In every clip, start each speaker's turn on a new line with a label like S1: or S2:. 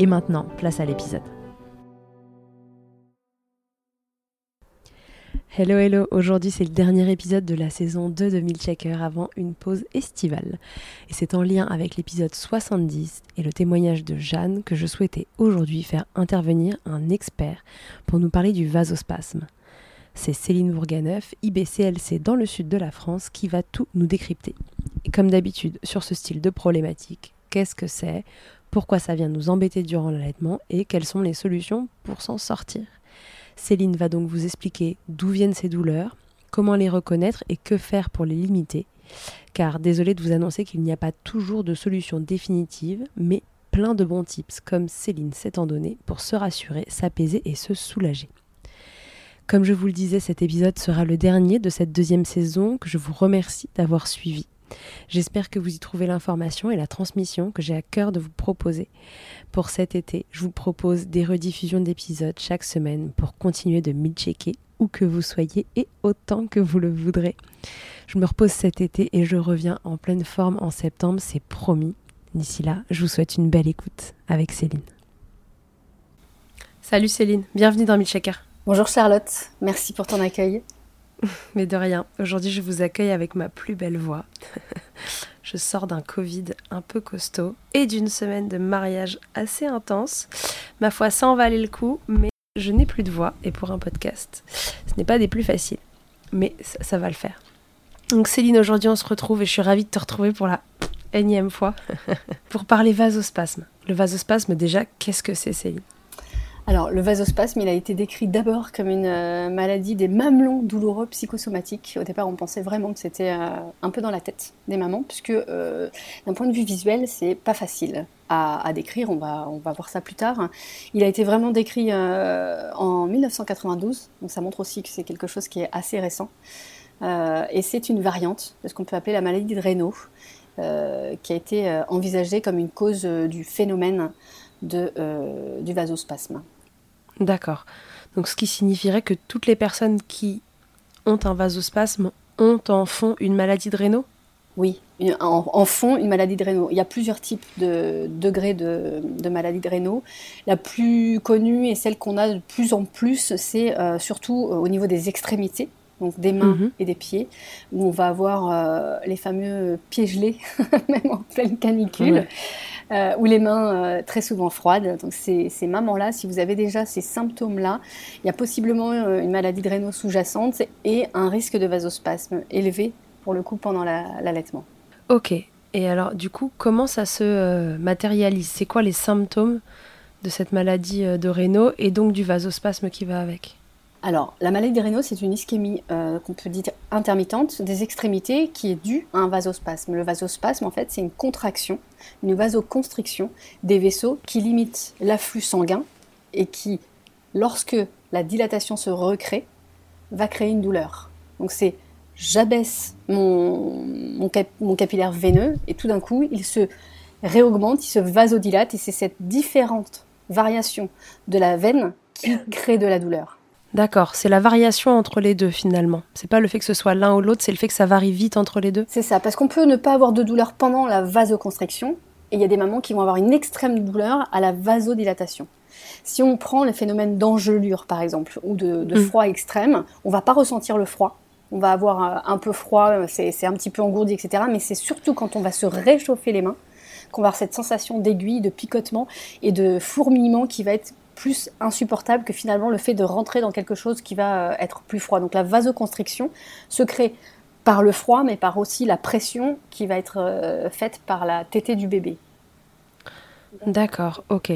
S1: Et maintenant, place à l'épisode. Hello hello, aujourd'hui c'est le dernier épisode de la saison 2 de Milchecker avant une pause estivale. Et c'est en lien avec l'épisode 70 et le témoignage de Jeanne que je souhaitais aujourd'hui faire intervenir un expert pour nous parler du vasospasme. C'est Céline Bourganeuf, IBCLC dans le sud de la France, qui va tout nous décrypter. Et comme d'habitude, sur ce style de problématique, qu'est-ce que c'est, pourquoi ça vient nous embêter durant l'allaitement et quelles sont les solutions pour s'en sortir. Céline va donc vous expliquer d'où viennent ces douleurs, comment les reconnaître et que faire pour les limiter. Car désolé de vous annoncer qu'il n'y a pas toujours de solution définitive, mais plein de bons tips comme Céline s'étant donné pour se rassurer, s'apaiser et se soulager. Comme je vous le disais, cet épisode sera le dernier de cette deuxième saison que je vous remercie d'avoir suivi. J'espère que vous y trouvez l'information et la transmission que j'ai à cœur de vous proposer. Pour cet été, je vous propose des rediffusions d'épisodes chaque semaine pour continuer de mid-checker où que vous soyez et autant que vous le voudrez. Je me repose cet été et je reviens en pleine forme en septembre, c'est promis. D'ici là, je vous souhaite une belle écoute avec Céline. Salut Céline, bienvenue dans Milchecker.
S2: Bonjour Charlotte, merci pour ton accueil.
S1: Mais de rien, aujourd'hui je vous accueille avec ma plus belle voix. je sors d'un Covid un peu costaud et d'une semaine de mariage assez intense. Ma foi, ça en valait le coup, mais je n'ai plus de voix et pour un podcast, ce n'est pas des plus faciles. Mais ça, ça va le faire. Donc Céline, aujourd'hui on se retrouve et je suis ravie de te retrouver pour la énième fois pour parler vasospasme. Le vasospasme déjà, qu'est-ce que c'est Céline?
S2: Alors, le vasospasme, il a été décrit d'abord comme une euh, maladie des mamelons douloureux psychosomatiques. Au départ, on pensait vraiment que c'était euh, un peu dans la tête des mamans, puisque euh, d'un point de vue visuel, c'est pas facile à, décrire. On va, voir ça plus tard. Il a été vraiment décrit en 1992, donc ça montre aussi que c'est quelque chose qui est assez récent. et c'est une variante de ce qu'on peut appeler la maladie de Raynaud, qui a été envisagée comme une cause du phénomène du vasospasme.
S1: D'accord. Donc ce qui signifierait que toutes les personnes qui ont un vasospasme ont en fond une maladie de Raynaud
S2: Oui, en, fond une maladie de Raynaud. Il y a plusieurs types de degrés de, de maladie de Raynaud. La plus connue et celle qu'on a de plus en plus, c'est euh, surtout euh, au niveau des extrémités donc des mains mhm. et des pieds, où on va avoir euh, les fameux pieds gelés, même en pleine canicule. Euh, ou les mains euh, très souvent froides. Donc ces, mamans-là, si vous avez déjà ces symptômes-là, il y a possiblement euh, une maladie de sous-jacente et un risque de vasospasme élevé pour le coup pendant l'allaitement.
S1: ok. Et alors du coup, comment ça se matérialise? C'est quoi les symptômes de cette maladie de Raynaud et donc du vasospasme qui va avec?
S2: Alors, la maladie des rénaux, c'est une ischémie euh, qu'on peut dire intermittente des extrémités qui est due à un vasospasme. Le vasospasme, en fait, c'est une contraction, une vasoconstriction des vaisseaux qui limitent l'afflux sanguin et qui, lorsque la dilatation se recrée, va créer une douleur. Donc, c'est j'abaisse mon, mon capillaire veineux et tout d'un coup, il se réaugmente, il se vasodilate et c'est cette différente variation de la veine qui crée de la douleur.
S1: D'accord, c'est la variation entre les deux finalement. C'est pas le fait que ce soit l'un ou l'autre, c'est le fait que ça varie vite entre les deux.
S2: C'est ça, parce qu'on peut ne pas avoir de douleur pendant la vasoconstriction, et il y a des mamans qui vont avoir une extrême douleur à la vasodilatation. Si on prend le phénomène d'engelure, par exemple, ou de,
S1: Mm.
S2: froid extrême, on va pas ressentir le froid. On va avoir euh, un peu froid, euh, c'est c'est un petit peu engourdi, etc. Mais c'est surtout quand on va se réchauffer les mains qu'on va avoir cette sensation d'aiguille, de picotement et de fourmillement qui va être plus insupportable que finalement le fait de rentrer dans quelque chose qui va euh, être plus froid. Donc la vasoconstriction se crée par le froid, mais par aussi la pression qui va être euh, faite par la tétée du bébé.
S1: D'accord, ok.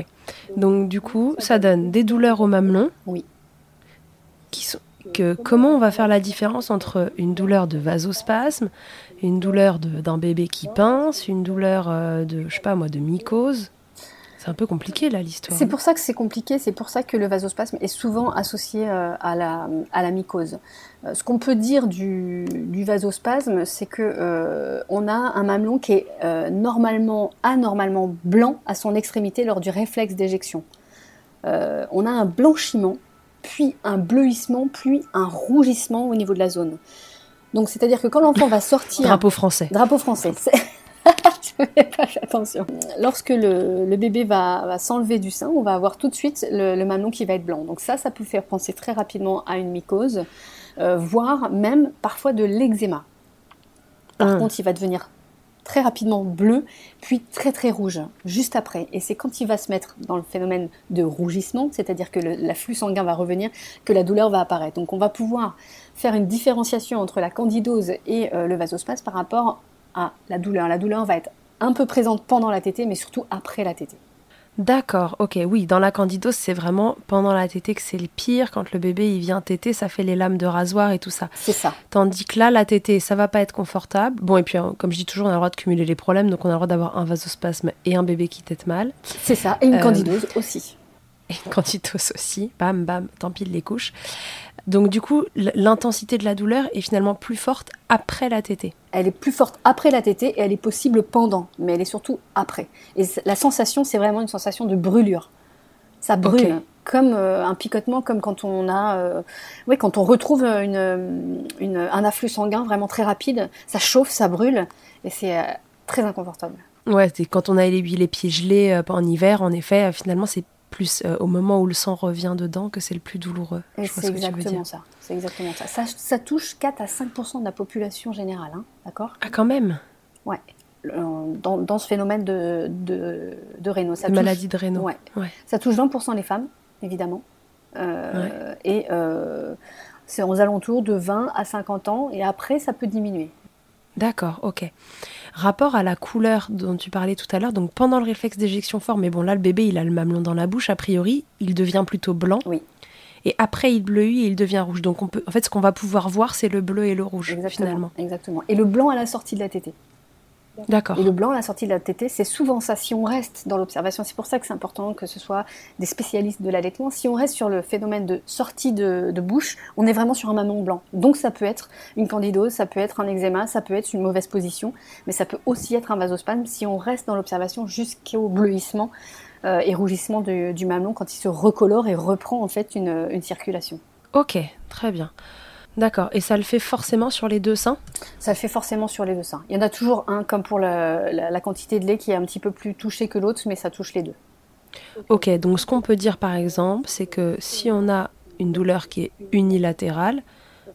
S1: Donc du coup, ça donne des douleurs au mamelon.
S2: Oui.
S1: Qui sont, que, comment on va faire la différence entre une douleur de vasospasme, une douleur d'un bébé qui pince, une douleur euh, de, je sais pas moi, de mycose C'est un peu compliqué là l'histoire.
S2: C'est pour ça que c'est compliqué, c'est pour ça que le vasospasme est souvent associé euh, à, la, à la mycose. Euh, ce qu'on peut dire du, du vasospasme, c'est que euh, on a un mamelon qui est euh, normalement, anormalement blanc à son extrémité lors du réflexe d'éjection. Euh, on a un blanchiment, puis un bleuissement, puis un rougissement au niveau de la zone. Donc c'est-à-dire que quand l'enfant va sortir...
S1: Drapeau français.
S2: Drapeau français. pas fait attention. Lorsque le, le bébé va, va s'enlever du sein, on va avoir tout de suite le, le mamelon qui va être blanc. Donc ça, ça peut faire penser très rapidement à une mycose, euh, voire même parfois de l'eczéma. Par
S1: Hum.
S2: contre, il va devenir très rapidement bleu, puis très très rouge, juste après. Et c'est quand il va se mettre dans le phénomène de rougissement, c'est-à-dire que l'afflux sanguin va revenir, que la douleur va apparaître. Donc on va pouvoir faire une différenciation entre la candidose et euh, le vasospasme par rapport à la douleur. La douleur va être un peu présente pendant la tétée, mais surtout après la tétée.
S1: D'accord, ok, oui, dans la candidose, c'est vraiment pendant la tétée que c'est le pire. Quand le bébé il vient téter, ça fait les lames de rasoir et tout ça.
S2: C'est ça.
S1: Tandis que là, la tétée, ça va pas être confortable. Bon, et puis, euh, comme je dis toujours, on a le droit de cumuler les problèmes, donc on a le droit d'avoir un vasospasme et un bébé qui tète mal.
S2: C'est ça. Et une
S1: Euh,
S2: candidose aussi.
S1: Et une candidose aussi. Bam, bam, t'empiles les couches. Donc, du coup, l'intensité de la douleur est finalement plus forte après la tétée.
S2: Elle est plus forte après la tétée et elle est possible pendant, mais elle est surtout après. Et la sensation, c'est vraiment une sensation de brûlure. Ça brûle, comme euh, un picotement, comme quand on a, euh, oui, quand on retrouve une, une- un afflux sanguin vraiment très rapide. Ça chauffe, ça brûle, et c'est euh, très inconfortable.
S1: Ouais, c'est quand on a les, les pieds gelés euh, en hiver, en effet, euh, finalement, c'est plus euh, au moment où le sang revient dedans que c'est le plus douloureux.
S2: Et c'est
S1: ce
S2: exactement ça. C'est exactement ça. ça. ça touche 4 à 5% de la population générale, hein, d'accord?
S1: Ah, quand même?
S2: Ouais. Dans, dans ce phénomène de, de, de. Ça touche-
S1: maladie de Raynaud.
S2: Ouais.
S1: Ouais.
S2: Ça touche 20% les femmes, évidemment. Euh, Et euh, c'est aux alentours de 20 à 50 ans. Et après, ça peut diminuer.
S1: D'accord, ok. Rapport à la couleur dont tu parlais tout à l'heure, donc pendant le réflexe d'éjection fort, mais bon là le bébé il a le mamelon dans la bouche, a priori il devient plutôt blanc.
S2: Oui.
S1: Et après il bleuit et il devient rouge. Donc on peut, en fait ce qu'on va pouvoir voir c'est le bleu et le rouge
S2: Exactement.
S1: finalement.
S2: Exactement. Et le blanc à la sortie de la tétée.
S1: D'accord.
S2: Et le blanc à la sortie de la tétée, c'est souvent ça. Si on reste dans l'observation, c'est pour ça que c'est important que ce soit des spécialistes de l'allaitement. Si on reste sur le phénomène de sortie de, de bouche, on est vraiment sur un mamelon blanc. Donc ça peut être une candidose, ça peut être un eczéma, ça peut être une mauvaise position, mais ça peut aussi être un vasospasme si on reste dans l'observation jusqu'au bleuissement euh, et rougissement du, du mamelon quand il se recolore et reprend en fait une, une circulation.
S1: Ok, très bien. D'accord. Et ça le fait forcément sur les deux seins?
S2: Ça le fait forcément sur les deux seins. Il y en a toujours un, comme pour la, la- la quantité de lait, qui est un petit peu plus touché que l'autre, mais ça touche les deux.
S1: Ok, donc ce qu'on peut dire par exemple, c'est que si on a une douleur qui est unilatérale,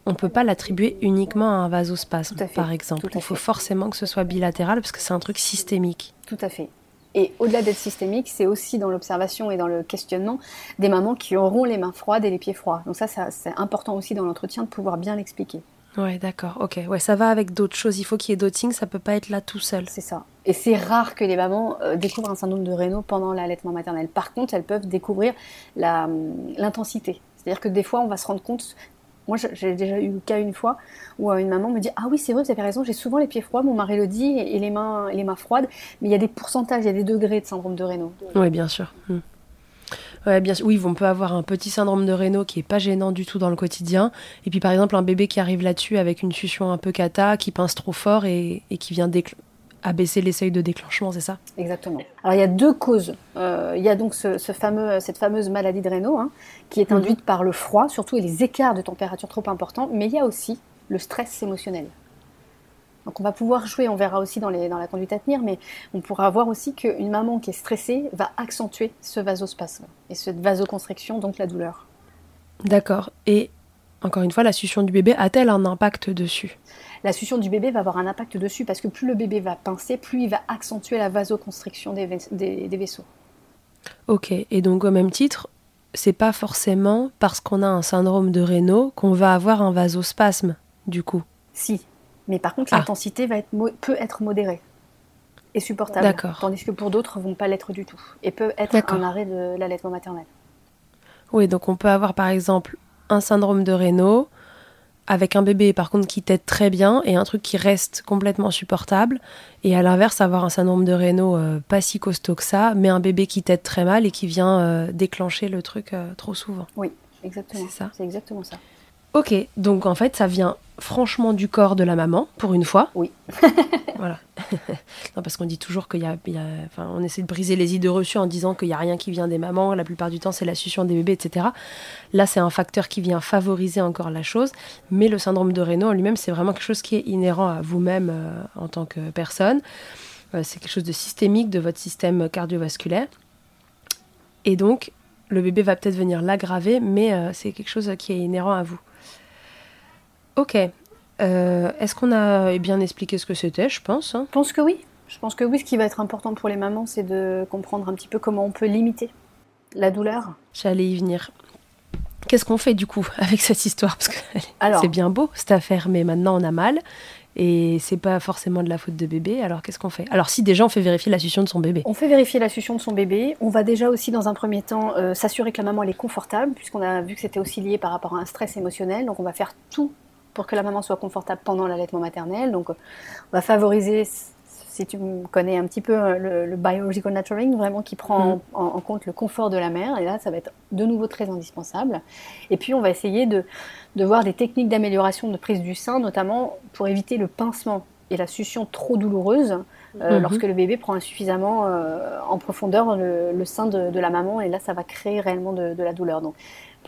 S1: on ne peut pas l'attribuer uniquement à un vasospasme,
S2: Tout à fait,
S1: par exemple.
S2: tout à
S1: Il faut forcément que ce soit bilatéral parce que c'est un truc systémique.
S2: Tout à fait. Et au-delà d'être systémique, c'est aussi dans l'observation et dans le questionnement des mamans qui auront les mains froides et les pieds froids. Donc ça, ça, c'est important aussi dans l'entretien de pouvoir bien l'expliquer.
S1: Ouais, d'accord. Ok, ouais, ça va avec d'autres choses. Il faut qu'il y ait d'autres. Ça peut pas être là tout seul.
S2: C'est ça. Et c'est rare que les mamans euh, découvrent un syndrome de Raynaud pendant l'allaitement maternel. Par contre, elles peuvent découvrir hum, l'intensité. C'est-à-dire que des fois, on va se rendre compte. Moi, j'ai déjà eu le cas une fois où euh, une maman me dit Ah oui, c'est vrai, vous avez raison, j'ai souvent les pieds froids, mon mari le dit, et les mains, les mains froides. Mais il y a des pourcentages, il y a des degrés de syndrome de Raynaud.
S1: Oui, bien sûr. Hmm. Bien sûr. Oui, on peut avoir un petit syndrome de Raynaud qui est pas gênant du tout dans le quotidien. Et puis, par exemple, un bébé qui arrive là-dessus avec une succion un peu cata, qui pince trop fort et, et qui vient décl- à baisser les seuils de déclenchement, c'est ça?
S2: Exactement. Alors il y a deux causes. Euh, il y a donc ce, fameux, cette fameuse maladie de Raynaud hein, qui est mhm. induite par le froid, surtout et les écarts de température trop importants, mais il y a aussi le stress émotionnel. Donc on va pouvoir jouer, on verra aussi dans, les, dans la conduite à tenir, mais on pourra voir aussi qu'une maman qui est stressée va accentuer ce vasospasme et cette vasoconstriction, donc la douleur.
S1: D'accord. Et encore une fois, la succion du bébé a-t-elle un impact dessus?
S2: La succion du bébé va avoir un impact dessus parce que plus le bébé va pincer, plus il va accentuer la vasoconstriction des, des, vaisseaux.
S1: Ok, et donc au même titre, c'est pas forcément parce qu'on a un syndrome de Raynaud qu'on va avoir un vasospasme, du coup.
S2: Si, mais par contre, ah. l'intensité va être peut être modérée et supportable. Tandis que pour d'autres, vont pas l'être du tout. Et peut être un arrêt de l'allaitement maternel.
S1: Oui, donc on peut avoir par exemple un syndrome de Raynaud avec un bébé par contre qui t'aide très bien et un truc qui reste complètement supportable. Et à l'inverse, avoir un syndrome de Raynaud euh, pas si costaud que ça, mais un bébé qui t'aide très mal et qui vient euh, déclencher le truc euh, trop souvent.
S2: Oui, exactement. C'est ça. C'est exactement ça.
S1: Ok, donc en fait, ça vient franchement du corps de la maman, pour une fois.
S2: Oui.
S1: voilà. non, parce qu'on dit toujours qu'il y, a. Enfin, on essaie de briser les idées reçues en disant qu'il n'y a rien qui vient des mamans. La plupart du temps, c'est la succion des bébés, etc. Là, c'est un facteur qui vient favoriser encore la chose. Mais le syndrome de Raynaud en lui-même, c'est vraiment quelque chose qui est inhérent à vous-même euh, en tant que personne. Euh, c'est quelque chose de systémique de votre système cardiovasculaire. Et donc, le bébé va peut-être venir l'aggraver, mais euh, c'est quelque chose qui est inhérent à vous. Ok. Euh, est-ce qu'on a bien expliqué ce que c'était, je pense
S2: hein Je pense que oui. Je pense que oui, ce qui va être important pour les mamans, c'est de comprendre un petit peu comment on peut limiter la douleur.
S1: J'allais y venir. Qu'est-ce qu'on fait du coup avec cette histoire? Parce que c'est bien beau cette affaire, mais maintenant on a mal et c'est pas forcément de la faute de bébé. Alors qu'est-ce qu'on fait? Alors si déjà on fait vérifier la succion de son bébé.
S2: On fait vérifier la succion de son bébé. On va déjà aussi dans un premier temps euh, s'assurer que la maman elle est confortable, puisqu'on a vu que c'était aussi lié par rapport à un stress émotionnel. Donc on va faire tout pour que la maman soit confortable pendant l'allaitement maternel. Donc, on va favoriser, si tu connais un petit peu euh, le, biological nurturing, vraiment qui prend mm. en, compte le confort de la mère. Et là, ça va être de nouveau très indispensable. Et puis, on va essayer de, de voir des techniques d'amélioration de prise du sein, notamment pour éviter le pincement et la succion trop douloureuse. Euh, mm-hmm. lorsque le bébé prend insuffisamment euh, en profondeur le, sein de, la maman et là ça va créer réellement de, de la douleur. Donc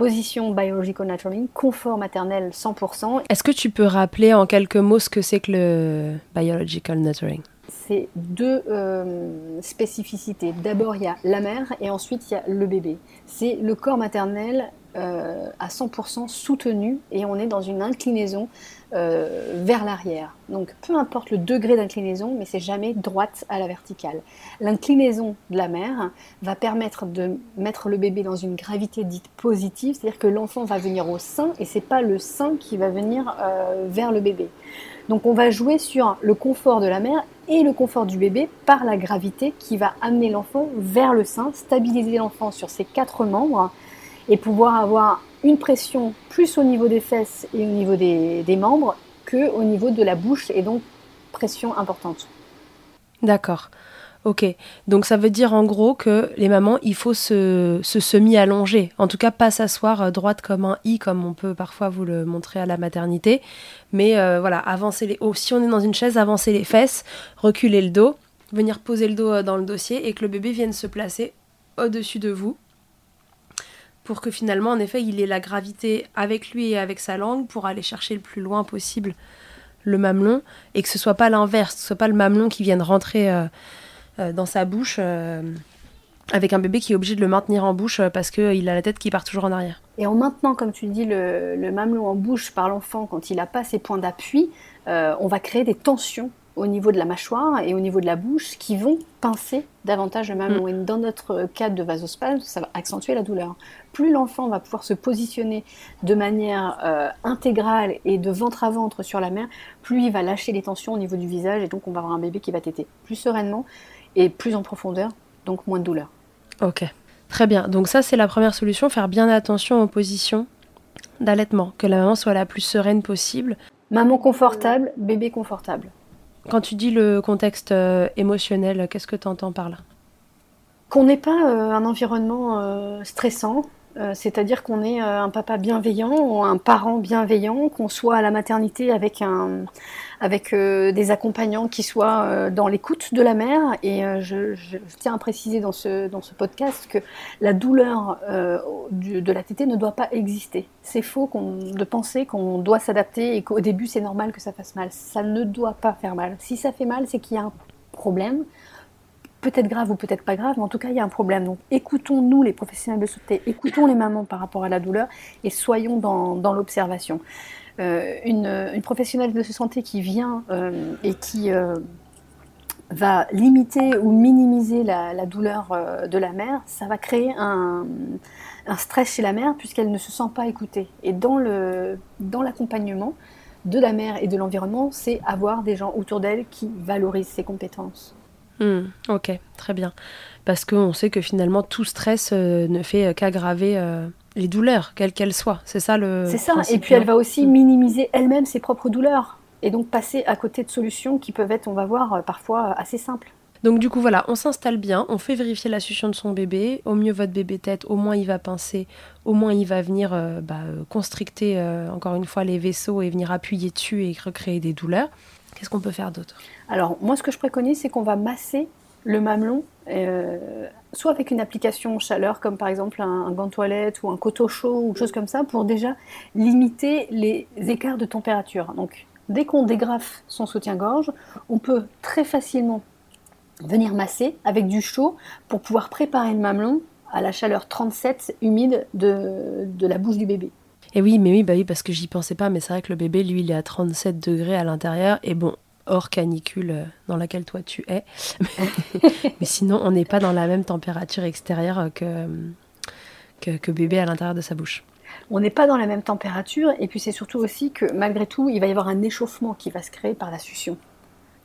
S2: position biological nurturing, confort maternel 100%.
S1: Est-ce que tu peux rappeler en quelques mots ce que c'est que le biological nurturing?
S2: C'est deux euh, spécificités. D'abord, il y a la mère et ensuite, il y a le bébé. C'est le corps maternel euh, à 100% soutenu et on est dans une inclinaison euh, vers l'arrière. Donc peu importe le degré d'inclinaison, mais c'est jamais droite à la verticale. L'inclinaison de la mère va permettre de mettre le bébé dans une gravité dite positive, c'est-à-dire que l'enfant va venir au sein et c'est pas le sein qui va venir vers le bébé. Donc on va jouer sur le confort de la mère et le confort du bébé par la gravité qui va amener l'enfant vers le sein, stabiliser l'enfant sur ses quatre membres et pouvoir avoir une pression plus au niveau des fesses et au niveau des, membres que au niveau de la bouche et donc pression importante.
S1: D'accord. Ok, donc ça veut dire en gros que les mamans, il faut se, semi-allonger, en tout cas pas s'asseoir euh, droite comme un i, comme on peut parfois vous le montrer à la maternité, mais euh, voilà, avancer les... Oh, si on est dans une chaise, avancer les fesses, reculer le dos, venir poser le dos euh, dans le dossier et que le bébé vienne se placer au-dessus de vous, pour que finalement, en effet, il ait la gravité avec lui et avec sa langue pour aller chercher le plus loin possible le mamelon et que ce soit pas l'inverse, ce soit pas le mamelon qui vienne rentrer dans sa bouche euh, avec un bébé qui est obligé de le maintenir en bouche parce qu'il a la tête qui part toujours en arrière.
S2: Et en maintenant, comme tu dis, le, le mamelon en bouche par l'enfant quand il n'a pas ses points d'appui, on va créer des tensions au niveau de la mâchoire et au niveau de la bouche qui vont pincer davantage le mamelon. Mm. Et dans notre cas de vasospasme, ça va accentuer la douleur. Plus l'enfant va pouvoir se positionner de manière euh, intégrale et de ventre à ventre sur la mère, plus il va lâcher les tensions au niveau du visage et donc on va avoir un bébé qui va téter plus sereinement et plus en profondeur, donc moins de douleur.
S1: Ok, très bien. Donc ça c'est la première solution, faire bien attention aux positions d'allaitement, que la maman soit la plus sereine possible.
S2: Maman confortable, bébé confortable.
S1: Quand tu dis le contexte euh, émotionnel, qu'est-ce que tu entends par là?
S2: Qu'on n'ait pas euh, un environnement euh, stressant, Euh, c'est-à-dire qu'on est euh, un papa bienveillant ou un parent bienveillant, qu'on soit à la maternité avec, un, avec euh, des accompagnants qui soient dans l'écoute de la mère. Et je, tiens à préciser dans ce, dans ce podcast que la douleur de la tétée ne doit pas exister. C'est faux de penser qu'on doit s'adapter et qu'au début c'est normal que ça fasse mal. Ça ne doit pas faire mal. Si ça fait mal, c'est qu'il y a un problème peut-être grave ou peut-être pas grave, mais en tout cas, il y a un problème. Donc, écoutons-nous, les professionnels de santé, écoutons les mamans par rapport à la douleur et soyons dans, l'observation. Euh, une, professionnelle de santé qui vient euh, et qui euh, va limiter ou minimiser la, douleur de la mère, ça va créer un, stress chez la mère puisqu'elle ne se sent pas écoutée. Et dans l'accompagnement de la mère et de l'environnement, c'est avoir des gens autour d'elle qui valorisent ses compétences.
S1: Hmm, ok, très bien. Parce qu'on sait que finalement, tout stress euh, ne fait euh, qu'aggraver euh, les douleurs, quelles qu'elles soient. C'est ça le.
S2: C'est ça. Et puis elle va aussi hmm. minimiser elle-même ses propres douleurs. Et donc passer à côté de solutions qui peuvent être, on va voir, parfois assez simples.
S1: Donc du coup voilà, on s'installe bien, on fait vérifier la succion de son bébé. Au mieux votre bébé tête, au moins il va pincer, au moins il va venir bah, constricter encore une fois les vaisseaux et venir appuyer dessus et recréer des douleurs. Qu'est-ce qu'on peut faire d'autre?
S2: Alors, moi, ce que je préconise, c'est qu'on va masser le mamelon, euh, soit avec une application chaleur, comme par exemple un, gant toilette ou un coteau chaud ou chose comme ça, pour déjà limiter les écarts de température. Donc, dès qu'on dégrafe son soutien-gorge, on peut très facilement venir masser avec du chaud pour pouvoir préparer le mamelon à la chaleur 37 humide de la bouche du bébé.
S1: Et oui, mais oui, bah oui, parce que j'y pensais pas, mais c'est vrai que le bébé, lui, il est à 37 degrés à l'intérieur, et bon, hors canicule euh, dans laquelle toi tu es. mais sinon, on n'est pas dans la même température extérieure que, que, que bébé à l'intérieur de sa bouche.
S2: On n'est pas dans la même température, et puis c'est surtout aussi que malgré tout, il va y avoir un échauffement qui va se créer par la succion.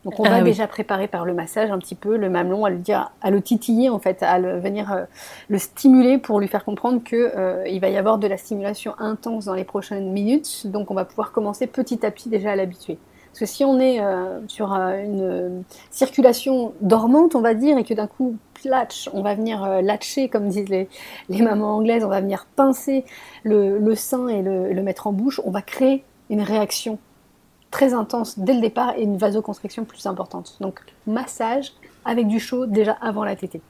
S2: Donc on va ah déjà préparer par le massage un petit peu le mamelon, à le dire, à le titiller en fait, à le, venir euh, le stimuler pour lui faire comprendre que euh, il va y avoir de la stimulation intense dans les prochaines minutes. Donc on va pouvoir commencer petit à petit déjà à l'habituer. Parce que si on est euh, sur une circulation dormante, on va dire, et que d'un coup, platch, on va venir latcher, comme disent les, les, mamans anglaises, on va venir pincer le, le sein et le, le mettre en bouche, on va créer une réaction très intense dès le départ et une vasoconstriction plus importante. Donc massage avec du chaud déjà avant la tétée.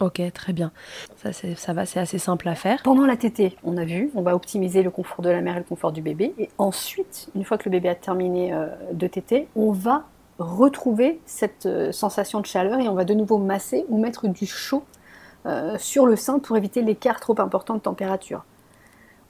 S1: Ok, très bien. Ça, ça va, c'est assez simple à faire.
S2: Pendant la tétée, on a vu, on va optimiser le confort de la mère et le confort du bébé. Et ensuite, une fois que le bébé a terminé euh, de tétée, on va retrouver cette euh, sensation de chaleur et on va de nouveau masser ou mettre du chaud euh, sur le sein pour éviter l'écart trop important de température.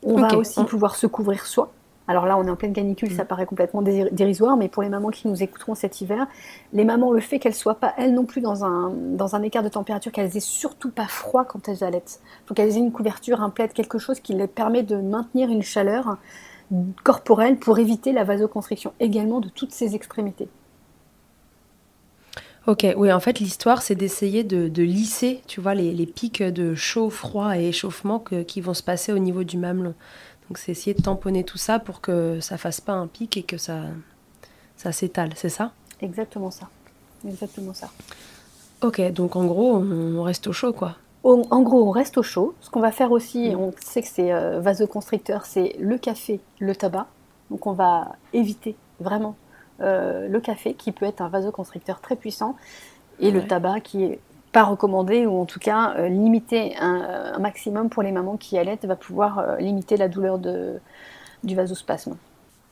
S2: On va aussi pouvoir se couvrir soi alors là, on est en pleine canicule, ça mm. paraît complètement dérisoire, mais pour les mamans qui nous écouteront cet hiver, les mamans, le fait qu'elles soient pas, elles non plus, dans un, dans un écart de température, qu'elles aient surtout pas froid quand elles allaitent. Il faut qu'elles aient une couverture, un plaid, quelque chose qui leur permet de maintenir une chaleur corporelle pour éviter la vasoconstriction également de toutes ces extrémités.
S1: Ok, oui, en fait, l'histoire, c'est d'essayer de, lisser, tu vois, les, pics de chaud, froid et échauffement qui vont se passer au niveau du mamelon. Donc c'est essayer de tamponner tout ça pour que ça fasse pas un pic et que ça, ça s'étale, c'est ça?
S2: Exactement ça. Exactement ça.
S1: Ok, donc en gros, on reste au chaud, quoi.
S2: en gros, on reste au chaud. Ce qu'on va faire aussi, mm. on sait que c'est euh, vasoconstricteur, c'est le café, le tabac. Donc on va éviter vraiment euh, le café, qui peut être un vasoconstricteur très puissant, et le tabac, qui est pas recommandé ou en tout cas euh, limiter un, maximum pour les mamans qui allaitent va pouvoir euh, limiter la douleur de, du vasospasme.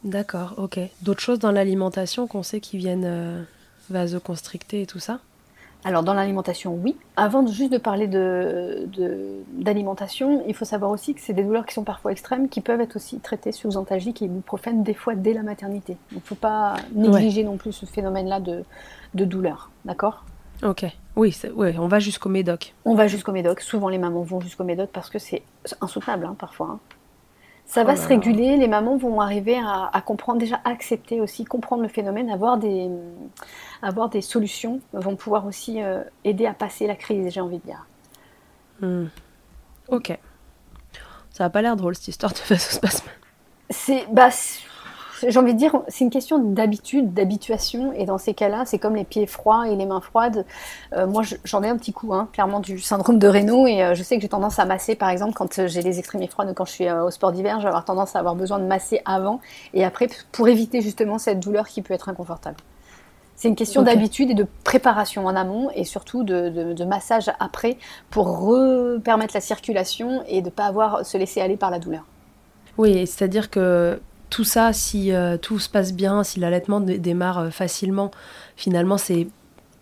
S1: D'accord, ok. D'autres choses dans l'alimentation qu'on sait qui viennent euh, vasoconstricter et tout ça?
S2: Alors dans l'alimentation, oui. Avant juste de parler d'alimentation, de, il faut savoir aussi que c'est des douleurs qui sont parfois extrêmes, qui peuvent être aussi traitées sous antalgique et ibuprofène des fois dès la maternité. Il ne faut pas négliger non plus ce phénomène-là de, de douleur, d'accord?
S1: Ok. Oui, ouais, on va jusqu'au médoc.
S2: On va jusqu'au médoc. Souvent, les mamans vont jusqu'au médoc parce que c'est insoutenable hein, parfois. Hein. Ça va oh se réguler. Les mamans vont arriver à, comprendre, déjà accepter aussi, comprendre le phénomène, avoir des, avoir des solutions, vont pouvoir aussi euh, aider à passer la crise, j'ai envie de dire.
S1: Hmm. Ok. Ça n'a pas l'air drôle cette histoire de vasospasme.
S2: C'est bah, j'ai envie de dire, c'est une question d'habitude, d'habituation. Et dans ces cas-là, c'est comme les pieds froids et les mains froides. Euh, moi, j'en ai un petit coup, hein, clairement, du syndrome de Raynaud. Et euh, je sais que j'ai tendance à masser, par exemple, quand euh, j'ai les extrémités froides, quand je suis au sport d'hiver, avoir tendance à avoir besoin de masser avant et après pour éviter justement cette douleur qui peut être inconfortable. C'est une question d'habitude et de préparation en amont et surtout de, massage après pour permettre la circulation et de ne pas avoir se laisser aller par la douleur.
S1: Oui, c'est-à-dire que tout ça, si euh, tout se passe bien, si l'allaitement démarre euh, facilement, finalement, c'est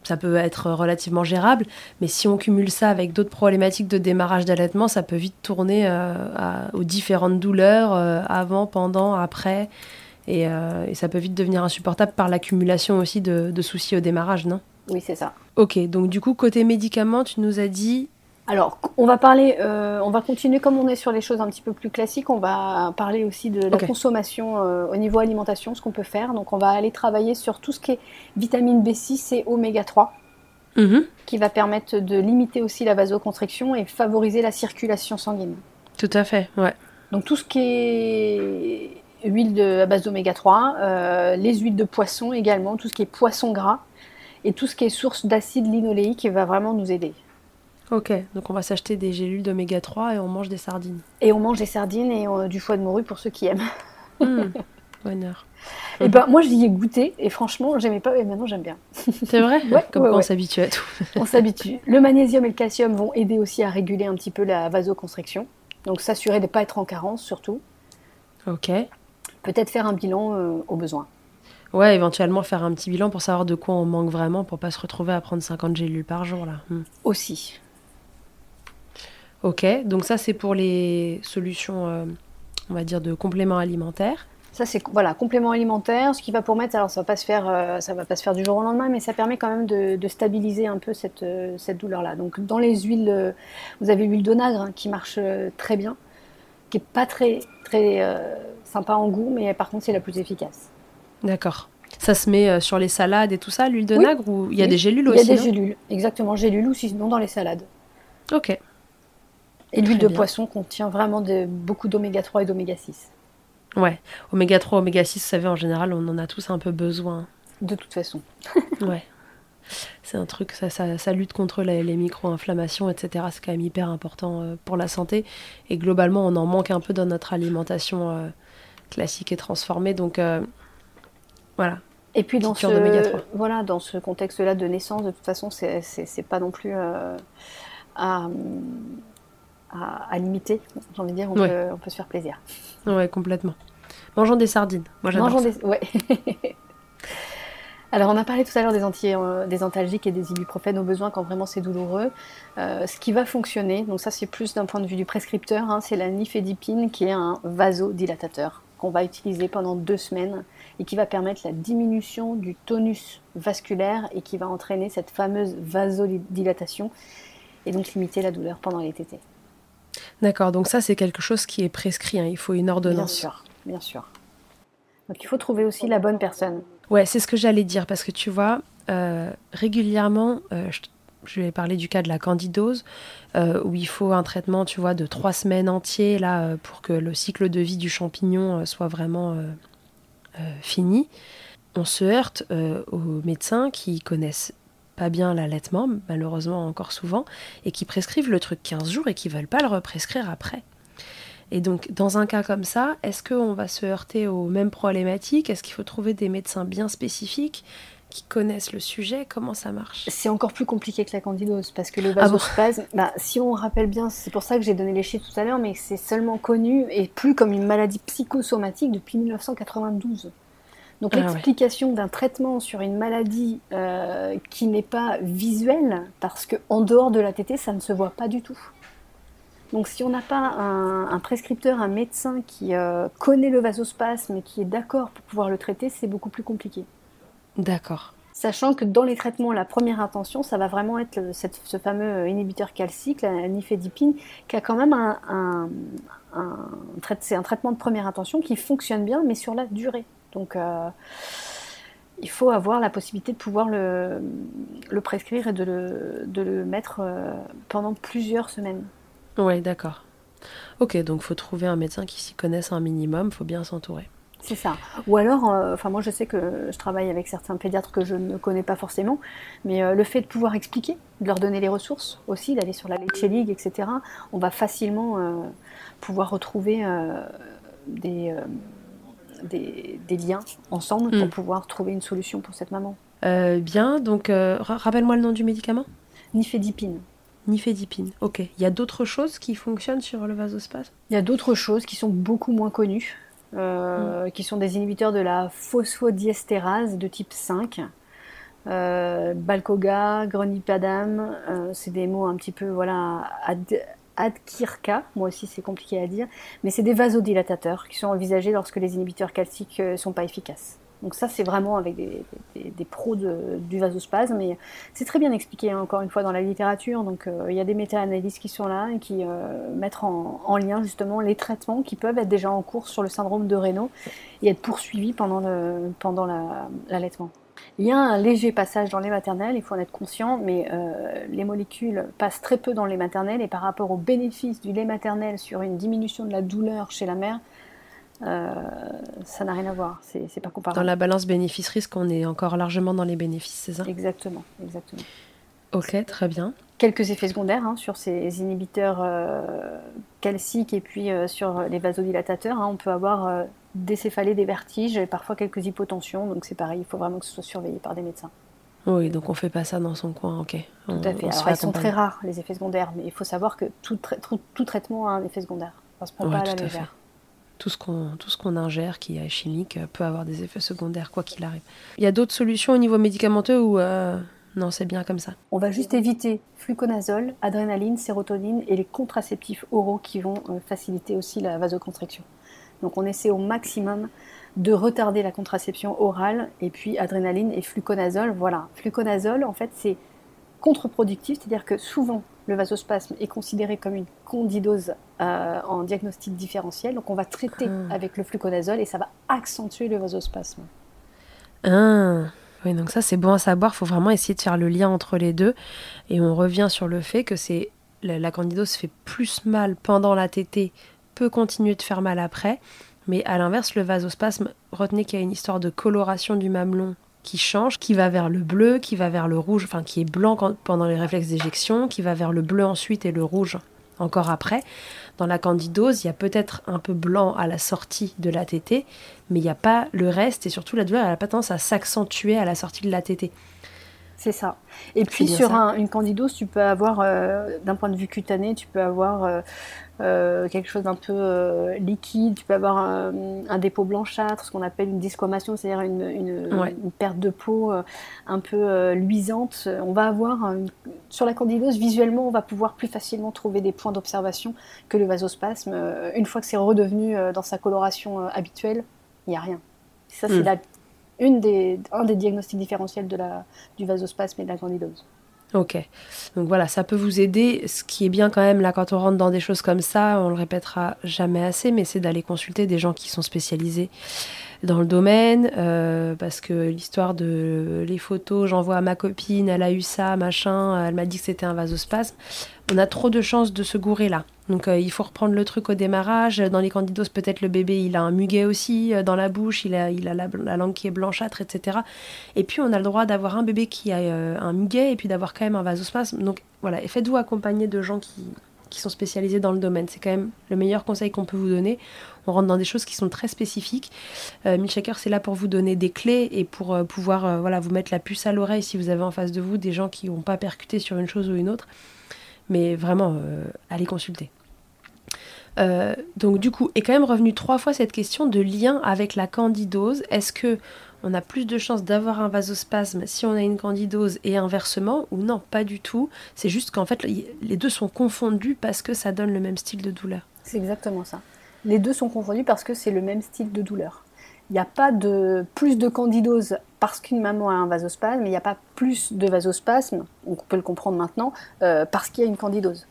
S1: ça peut être relativement gérable, mais si on cumule ça avec d'autres problématiques de démarrage d'allaitement, ça peut vite tourner euh, aux différentes douleurs avant, pendant, après, et, ça peut vite devenir insupportable par l'accumulation aussi de, de, soucis au démarrage, non?
S2: Oui, c'est ça.
S1: Ok, donc du coup, côté médicaments, tu nous as dit
S2: alors, on va parler, euh, on va continuer comme on est sur les choses un petit peu plus classiques. On va parler aussi de la consommation euh, au niveau alimentation, ce qu'on peut faire. Donc, on va aller travailler sur tout ce qui est vitamine B6 et oméga 3, mhm. qui va permettre de limiter aussi la vasoconstriction et favoriser la circulation sanguine.
S1: Tout à fait, ouais.
S2: Donc, tout ce qui est huile de, à base d'oméga 3, euh, les huiles de poisson également, tout ce qui est poisson gras et tout ce qui est source d'acide linoléique va vraiment nous aider.
S1: Ok, donc on va s'acheter des gélules d'oméga 3 et on mange des sardines.
S2: Et on mange des sardines et euh, du foie de morue pour ceux qui aiment.
S1: Mmh, bonheur.
S2: Et ben moi j'y ai goûté et franchement j'aimais pas et maintenant j'aime bien.
S1: C'est vrai
S2: ouais,
S1: Comme on s'habitue à tout.
S2: on s'habitue. Le magnésium et le calcium vont aider aussi à réguler un petit peu la vasoconstriction. Donc s'assurer de ne pas être en carence surtout.
S1: Ok.
S2: Peut-être faire un bilan euh, au besoin.
S1: Ouais, éventuellement faire un petit bilan pour savoir de quoi on manque vraiment pour pas se retrouver à prendre 50 gélules par jour là.
S2: Mmh. Aussi.
S1: Ok, donc ça c'est pour les solutions, euh, on va dire, de compléments alimentaires.
S2: Ça c'est voilà complément alimentaire, ce qui va permettre, alors ça va pas se faire, euh, ça va pas se faire du jour au lendemain, mais ça permet quand même de, stabiliser un peu cette, euh, cette douleur-là. Donc dans les huiles, vous avez l'huile d'onagre hein, qui marche très bien, qui est pas très très sympa en goût, mais par contre c'est la plus efficace.
S1: D'accord. Ça se met sur les salades et tout ça, l'huile de nagre ou il y a des gélules aussi
S2: Il y a des gélules, exactement, gélules ou sinon dans les salades.
S1: Ok.
S2: Et l'huile de poisson contient vraiment de, beaucoup d'oméga 3 et d'oméga 6.
S1: Ouais, oméga 3, oméga 6, vous savez, en général, on en a tous un peu besoin.
S2: De toute façon.
S1: ouais. C'est un truc, ça, ça, lutte contre les, micro-inflammations, etc. C'est quand même hyper important euh, pour la santé. Et globalement, on en manque un peu dans notre alimentation euh, classique et transformée. Donc, euh, voilà.
S2: Et puis, dans ce, voilà, dans ce contexte-là de naissance, de toute façon, c'est pas non plus à à, limiter. J'ai envie de dire, on, peut, se faire plaisir.
S1: Ouais, complètement. Mangeons des sardines. Moi, j'adore Mangeons
S2: des... Ouais. Alors, on a parlé tout à l'heure des, anti, euh, des antalgiques et des ibuprofènes au besoin quand vraiment c'est douloureux. Euh, ce qui va fonctionner, donc ça c'est plus d'un point de vue du prescripteur, hein, c'est la nifedipine qui est un vasodilatateur qu'on va utiliser pendant deux semaines et qui va permettre la diminution du tonus vasculaire et qui va entraîner cette fameuse vasodilatation et donc limiter la douleur pendant les tétés.
S1: D'accord, donc ça c'est quelque chose qui est prescrit, hein. il faut une ordonnance. Bien
S2: sûr, bien sûr. Donc il faut trouver aussi la bonne personne.
S1: Ouais, c'est ce que j'allais dire, parce que tu vois, euh, régulièrement, euh, je, vais parler du cas de la candidose, euh, où il faut un traitement, tu vois, de trois semaines entiers, là, pour que le cycle de vie du champignon soit vraiment fini. On se heurte aux médecins qui connaissent pas bien l'allaitement, malheureusement encore souvent, et qui prescrivent le truc 15 jours et qui veulent pas le represcrire après. Et donc, dans un cas comme ça, est-ce qu'on va se heurter aux mêmes problématiques? Est-ce qu'il faut trouver des médecins bien spécifiques qui connaissent le sujet? Comment ça marche?
S2: C'est encore plus compliqué que la candidose, parce que le ah vasospasme, bah, si on rappelle bien, c'est pour ça que j'ai donné les chiffres tout à l'heure, mais c'est seulement connu et plus comme une maladie psychosomatique depuis 1992. Donc ah l'explication d'un traitement sur une maladie euh, qui n'est pas visuelle, parce qu'en dehors de la TT, ça ne se voit pas du tout. Donc si on n'a pas un, prescripteur, un médecin qui euh, connaît le vasospasme et qui est d'accord pour pouvoir le traiter, c'est beaucoup plus compliqué.
S1: D'accord.
S2: Sachant que dans les traitements, la première intention, ça va vraiment être ce fameux inhibiteur calcique, la nifedipine, qui a quand même un, un, c'est un traitement de première intention qui fonctionne bien, mais sur la durée. Donc, euh, il faut avoir la possibilité de pouvoir le, prescrire et de le, mettre euh, pendant plusieurs semaines.
S1: Oui, d'accord. Ok, donc il faut trouver un médecin qui s'y connaisse un minimum, il faut bien s'entourer.
S2: C'est ça. Ou alors, euh, enfin moi je sais que je travaille avec certains pédiatres que je ne connais pas forcément, mais euh, le fait de pouvoir expliquer, de leur donner les ressources aussi, d'aller sur la Lecce League, etc., on va facilement euh, pouvoir retrouver des, des, liens ensemble pour mm. pouvoir trouver une solution pour cette maman.
S1: bien, donc rappelle-moi le nom du médicament
S2: Nifedipine.
S1: Nifedipine, ok. Il y a d'autres choses qui fonctionnent sur le vasospasme?
S2: Il y a d'autres choses qui sont beaucoup moins connues. Euh, qui sont des inhibiteurs de la phosphodiestérase de type 5. Euh, Balcoga, Grenipadam, euh, c'est des mots un petit peu voilà Adkirka, moi aussi c'est compliqué à dire, mais c'est des vasodilatateurs qui sont envisagés lorsque les inhibiteurs calciques ne sont pas efficaces. Donc ça, c'est vraiment avec des, pros du vasospasme. mais c'est très bien expliqué, hein, encore une fois, dans la littérature. Donc euh, il y a des méta-analyses qui sont là et qui euh, mettent en, lien justement les traitements qui peuvent être déjà en cours sur le syndrome de Raynaud et être poursuivis pendant, pendant l'allaitement. Il y a un léger passage dans les maternelles, il faut en être conscient, mais euh, les molécules passent très peu dans les maternelles et par rapport aux bénéfices du lait maternel sur une diminution de la douleur chez la mère, euh, ça n'a rien à voir, c'est pas comparable.
S1: Dans la balance bénéfice-risque, on est encore largement dans les bénéfices, c'est ça?
S2: Exactement, exactement.
S1: Ok, très bien.
S2: Quelques effets secondaires hein, sur ces inhibiteurs euh, calciques et puis euh, sur les vasodilatateurs. Hein. on peut avoir des céphalées, des vertiges et parfois quelques hypotensions. Donc c'est pareil, il faut vraiment que ce soit surveillé par des médecins.
S1: Oui, donc on fait pas ça dans son coin, ok.
S2: Tout à fait. Alors, ils sont très rares, les effets secondaires, mais il faut savoir que tout, tout, traitement a un effet secondaire. Ça se prend pas à la légère
S1: tout ce qu'on tout ce qu'on ingère qui est chimique euh, peut avoir des effets secondaires quoi qu'il arrive. Il y a d'autres solutions au niveau médicamenteux ou euh, non, c'est bien comme ça?
S2: On va juste éviter fluconazole, adrénaline, sérotonine et les contraceptifs oraux qui vont euh, faciliter aussi la vasoconstriction. Donc on essaie au maximum de retarder la contraception orale et puis adrénaline et fluconazole. Voilà, fluconazole en fait c'est contre-productif, c'est-à-dire que souvent le vasospasme est considéré comme une candidose euh, en diagnostic différentiel. Donc on va traiter avec le fluconazole et ça va accentuer le vasospasme.
S1: Ah. Oui, donc ça c'est bon à savoir. Il faut vraiment essayer de faire le lien entre les deux. Et on revient sur le fait que c'est la, candidose fait plus mal pendant la tétée, peut continuer de faire mal après. Mais à l'inverse, le vasospasme, retenez qu'il y a une histoire de coloration du mamelon qui change, qui va vers le bleu, qui va vers le rouge, enfin qui est blanc pendant les réflexes d'éjection, qui va vers le bleu ensuite et le rouge encore après. Dans la candidose, il y a peut-être un peu blanc à la sortie de la tétée, mais il n'y a pas le reste et surtout la douleur, elle a pas tendance à s'accentuer à la sortie de la tétée.
S2: C'est ça. Et puis sur une candidose, tu peux avoir, euh, d'un point de vue cutané, tu peux avoir euh, euh, quelque chose d'un peu liquide, tu peux avoir un, dépôt blanchâtre, ce qu'on appelle une disquamation, c'est-à-dire une, perte de peau un peu luisante. On va avoir, sur la candidose, visuellement, on va pouvoir plus facilement trouver des points d'observation que le vasospasme. une fois que c'est redevenu dans sa coloration habituelle, il n'y a rien. Ça, c'est hmm. Une des, un des diagnostics différentiels de la, du vasospasme et de la candidose.
S1: Ok. Donc voilà, ça peut vous aider. Ce qui est bien quand même là quand on rentre dans des choses comme ça, on le répétera jamais assez, mais c'est d'aller consulter des gens qui sont spécialisés dans le domaine, euh, parce que l'histoire de les photos, j'envoie à ma copine, elle a eu ça, machin, elle m'a dit que c'était un vasospasme. On a trop de chances de se gourer là. Donc euh, il faut reprendre le truc au démarrage. Dans les candidoses, peut-être le bébé, il a un muguet aussi euh, dans la bouche, il a, la, langue qui est blanchâtre, etc. Et puis on a le droit d'avoir un bébé qui a un muguet et puis d'avoir quand même un vasospasme. Donc voilà, faites-vous accompagner de gens qui, qui sont spécialisés dans le domaine. C'est quand même le meilleur conseil qu'on peut vous donner. On rentre dans des choses qui sont très spécifiques. Euh, Milkshaker, c'est là pour vous donner des clés et pour euh, pouvoir euh, voilà, vous mettre la puce à l'oreille si vous avez en face de vous des gens qui n'ont pas percuté sur une chose ou une autre. Mais vraiment, allez consulter. donc du coup, est quand même revenu trois fois cette question de lien avec la candidose. Est-ce que on a plus de chances d'avoir un vasospasme si on a une candidose et inversement ou non, pas du tout. C'est juste qu'en fait les deux sont confondus parce que ça donne le même style de douleur.
S2: C'est exactement ça. Les deux sont confondus parce que c'est le même style de douleur. Il n'y a pas de plus de candidose parce qu'une maman a un vasospasme, mais il n'y a pas plus de vasospasme, on peut le comprendre maintenant, euh, parce qu'il y a une candidose.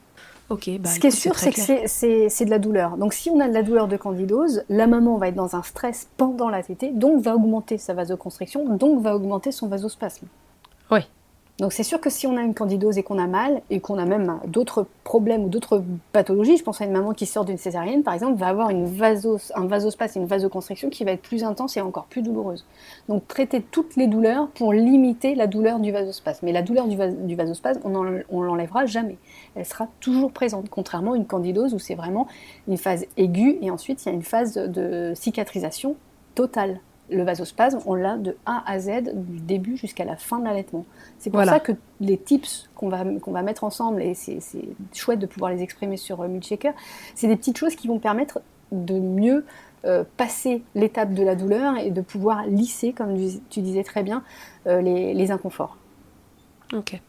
S1: Bah,
S2: Ce qui est sûr, c'est que c'est de la douleur. Donc si on a de la douleur de candidose, la maman va être dans un stress pendant la tétée, donc va augmenter sa vasoconstriction, donc va augmenter son vasospasme.
S1: Oui.
S2: Donc c'est sûr que si on a une candidose et qu'on a mal, et qu'on a même d'autres problèmes ou d'autres pathologies, je pense à une maman qui sort d'une césarienne par exemple, va avoir un vasospasme, une vasoconstriction qui va être plus intense et encore plus douloureuse. Donc traiter toutes les douleurs pour limiter la douleur du vasospasme. Mais la douleur du, vasospasme, on l'enlèvera jamais. Elle sera toujours présente, contrairement à une candidose où c'est vraiment une phase aiguë et ensuite il y a une phase de cicatrisation totale le vasospasme, on l'a de A à Z, du début jusqu'à la fin de l'allaitement. C'est pour ça que les tips qu'on va, qu'on va mettre ensemble, et c'est chouette de pouvoir les exprimer sur euh, Milkshaker, c'est des petites choses qui vont permettre de mieux euh, passer l'étape de la douleur et de pouvoir lisser, comme tu disais très bien, euh, les, inconforts.
S1: Ok.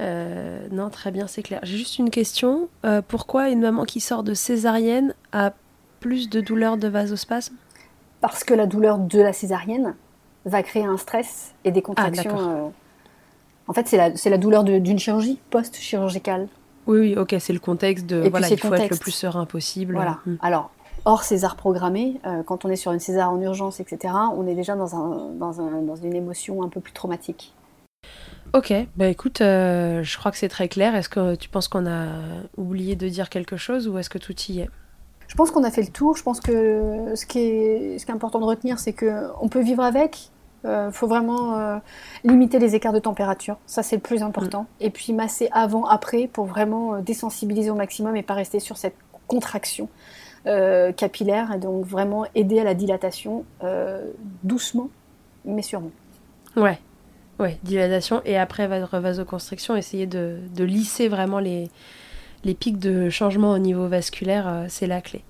S1: non, très bien, c'est clair. J'ai juste une question. pourquoi une maman qui sort de césarienne a plus de douleur de vasospasme?
S2: Parce que la douleur de la césarienne va créer un stress et des ah, contractions. Euh, en fait, c'est la, la, douleur d'une chirurgie post-chirurgicale.
S1: Oui, oui, ok, c'est le contexte de. voilà, il faut être le plus serein possible.
S2: Voilà. Hmm. Alors, hors César programmé, euh, quand on est sur une César en urgence, etc., on est déjà dans, un, dans, un, dans une émotion un peu plus traumatique.
S1: Ok, bah écoute, euh, je crois que c'est très clair. Est-ce que tu penses qu'on a oublié de dire quelque chose ou est-ce que tout y est?
S2: Je pense qu'on a fait le tour. Je pense que ce qui est, ce qui est important de retenir, c'est qu'on peut vivre avec. Il euh, faut vraiment euh, limiter les écarts de température. Ça, c'est le plus important. Mm. Et puis masser avant, après, pour vraiment euh, désensibiliser au maximum et pas rester sur cette contraction capillaire. Et donc vraiment aider à la dilatation doucement, mais sûrement.
S1: Ouais. Ouais, dilatation et après vasoconstriction, essayer de, de lisser vraiment les, les pics de changement au niveau vasculaire, euh, c'est la clé.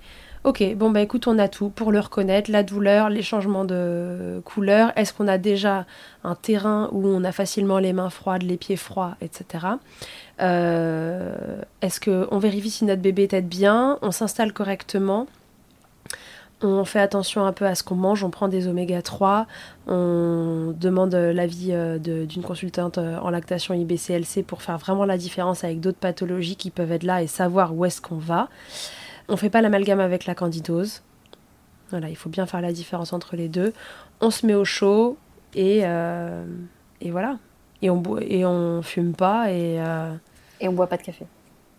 S1: Ok, bon bah écoute, on a tout pour le reconnaître, la douleur, les changements de couleur. Est-ce qu'on a déjà un terrain où on a facilement les mains froides, les pieds froids, etc. Euh, est-ce qu'on vérifie si notre bébé tête bien, on s'installe correctement? On fait attention un peu à ce qu'on mange, on prend des oméga 3, on demande l'avis euh, d'une consultante euh, en lactation IBCLC pour faire vraiment la différence avec d'autres pathologies qui peuvent être là et savoir où est-ce qu'on va. On ne fait pas l'amalgame avec la candidose. Il faut bien faire la différence entre les deux. On se met au chaud et, euh, et voilà. Et on on fume pas et
S2: et on boit pas de café.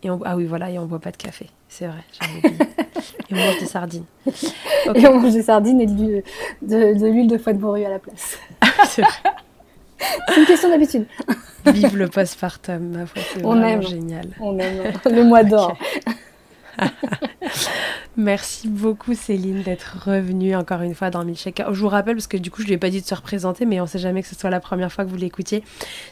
S1: Et on, ah oui, voilà, et on boit pas de café. C'est vrai, et on mange des sardines.
S2: Et on mange des sardines et de, l'huile de, foie de morue à la place. c'est vrai. C'est une question d'habitude.
S1: Vive le postpartum, ma foi, c'est vraiment génial.
S2: On aime le mois d'or.
S1: Merci beaucoup Céline d'être revenue encore une fois dans Milkshaker. Je vous rappelle, parce que du coup je ne lui ai pas dit de se représenter, mais on ne sait jamais que ce soit la première fois que vous l'écoutiez.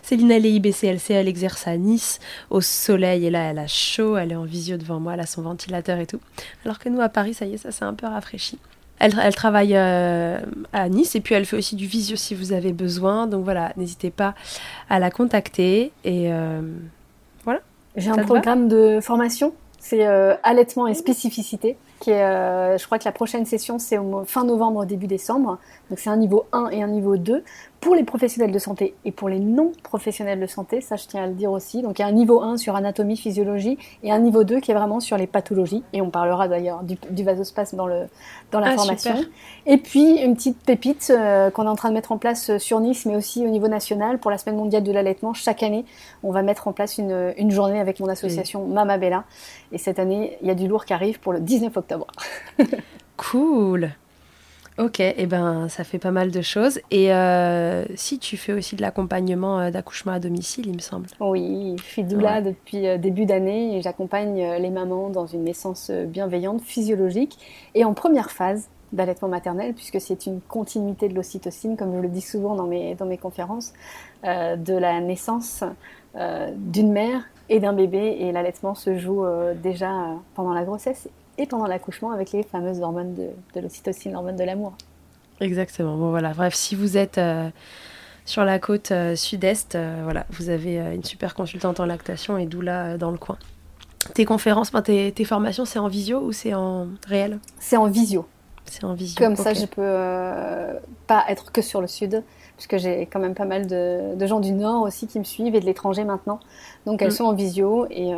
S1: Céline, elle est IBCLC, elle exerce à Nice, au soleil, et là elle a chaud, elle est en visio devant moi, elle a son ventilateur et tout. Alors que nous à Paris, ça y est, ça s'est un peu rafraîchi. Elle, travaille euh, à Nice et puis elle fait aussi du visio si vous avez besoin. Donc voilà, n'hésitez pas à la contacter. Et euh, voilà.
S2: J'ai un programme de formation? C'est euh, allaitement et spécificité. Qui est, euh, je crois que la prochaine session, c'est fin novembre, début décembre. Donc c'est un niveau 1 et un niveau 2 pour les professionnels de santé et pour les non-professionnels de santé, ça je tiens à le dire aussi. Donc il y a un niveau 1 sur anatomie, physiologie et un niveau 2 qui est vraiment sur les pathologies. Et on parlera d'ailleurs du, du vasospasme dans, le, dans la ah, formation. Et puis une petite pépite euh, qu'on est en train de mettre en place sur Nice, mais aussi au niveau national pour la semaine mondiale de l'allaitement. Chaque année, on va mettre en place une, une journée avec mon association Mama Bella. Et cette année, il y a du lourd qui arrive pour le 19 octobre.
S1: cool Ok, et eh ben ça fait pas mal de choses. Et euh, si tu fais aussi de l'accompagnement euh, d'accouchement à domicile, il me semble.
S2: Oui, je suis doula depuis euh, début d'année et j'accompagne les mamans dans une naissance bienveillante, physiologique et en première phase d'allaitement maternel, puisque c'est une continuité de l'ocytocine, comme je le dis souvent dans mes, dans mes conférences, de la naissance d'une mère et d'un bébé. Et l'allaitement se joue déjà pendant la grossesse et pendant l'accouchement avec les fameuses hormones de, de l'ocytocine, l'hormone de l'amour.
S1: Exactement. Bon voilà. Bref, si vous êtes euh, sur la côte euh, sud-est, euh, voilà, vous avez une super consultante en lactation et doula dans le coin. Tes conférences, tes, tes, formations, c'est en visio ou c'est en réel?
S2: C'est en visio.
S1: C'est en visio.
S2: Comme ça, je peux pas être que sur le sud puisque j'ai quand même pas mal de, gens du Nord aussi qui me suivent et de l'étranger maintenant. Donc elles mm. sont en visio. Et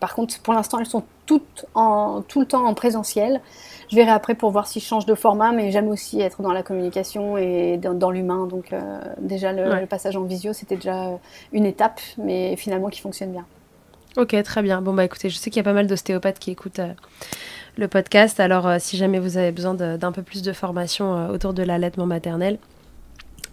S2: par contre, pour l'instant, elles sont toutes en, tout le temps en présentiel. Je verrai après pour voir si je change de format, mais j'aime aussi être dans la communication et dans, l'humain. Donc déjà, le, le, passage en visio, c'était déjà une étape, mais finalement qui fonctionne bien.
S1: Ok, très bien. Bon, bah écoutez, je sais qu'il y a pas mal d'ostéopathes qui écoutent euh, le podcast. Alors, euh, si jamais vous avez besoin d'un peu plus de formation euh, autour de l'allaitement maternel,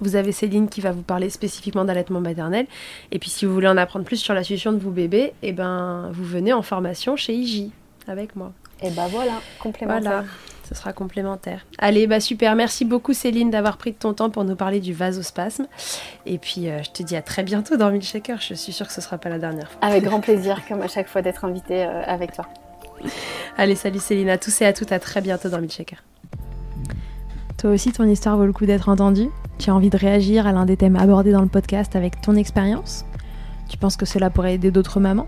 S1: vous avez Céline qui va vous parler spécifiquement d'allaitement maternel. Et puis, si vous voulez en apprendre plus sur la situation de vos bébés, eh ben, vous venez en formation chez IJ avec moi.
S2: Et ben voilà, complémentaire. Voilà
S1: ce sera complémentaire. Allez, bah super. Merci beaucoup Céline d'avoir pris de ton temps pour nous parler du vasospasme. Et puis euh, je te dis à très bientôt dans Milkshaker. Je suis sûre que ce ne sera pas la dernière fois.
S2: Avec grand plaisir, comme à chaque fois, d'être invitée euh, avec toi.
S1: Allez, salut Céline à tous et à toutes. À très bientôt dans Milkshaker. Toi aussi, ton histoire vaut le coup d'être entendue. Tu as envie de réagir à l'un des thèmes abordés dans le podcast avec ton expérience. Tu penses que cela pourrait aider d'autres mamans.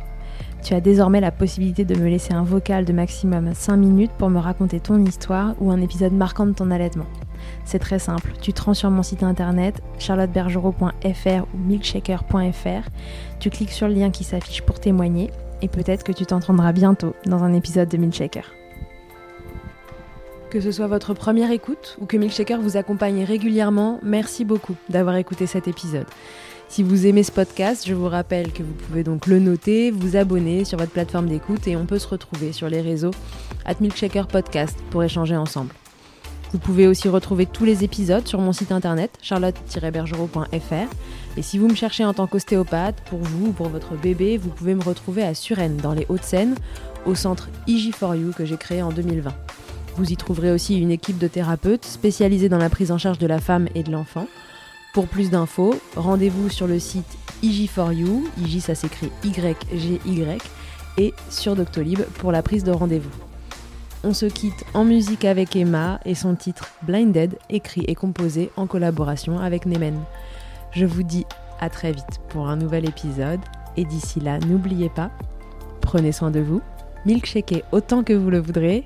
S1: Tu as désormais la possibilité de me laisser un vocal de maximum 5 minutes pour me raconter ton histoire ou un épisode marquant de ton allaitement. C'est très simple, tu te rends sur mon site internet charlottebergerot.fr ou milkshaker.fr, tu cliques sur le lien qui s'affiche pour témoigner et peut-être que tu t'entendras bientôt dans un épisode de Milkshaker. Que ce soit votre première écoute ou que Milkshaker vous accompagne régulièrement, merci beaucoup d'avoir écouté cet épisode. Si vous aimez ce podcast, je vous rappelle que vous pouvez donc le noter, vous abonner sur votre plateforme d'écoute et on peut se retrouver sur les réseaux at Milkshaker Podcast pour échanger ensemble. Vous pouvez aussi retrouver tous les épisodes sur mon site internet charlotte-bergerot.fr et si vous me cherchez en tant qu'ostéopathe, pour vous ou pour votre bébé, vous pouvez me retrouver à Suresnes dans les Hauts-de-Seine au centre IG4U que j'ai créé en 2020. Vous y trouverez aussi une équipe de thérapeutes spécialisés dans la prise en charge de la femme et de l'enfant pour plus d'infos, rendez-vous sur le site IG4U, IG ça s'écrit Y-G-Y, et sur Doctolib pour la prise de rendez-vous. On se quitte en musique avec Emma et son titre Blinded, écrit et composé en collaboration avec Nemen. Je vous dis à très vite pour un nouvel épisode, et d'ici là, n'oubliez pas, prenez soin de vous, milkshakez autant que vous le voudrez,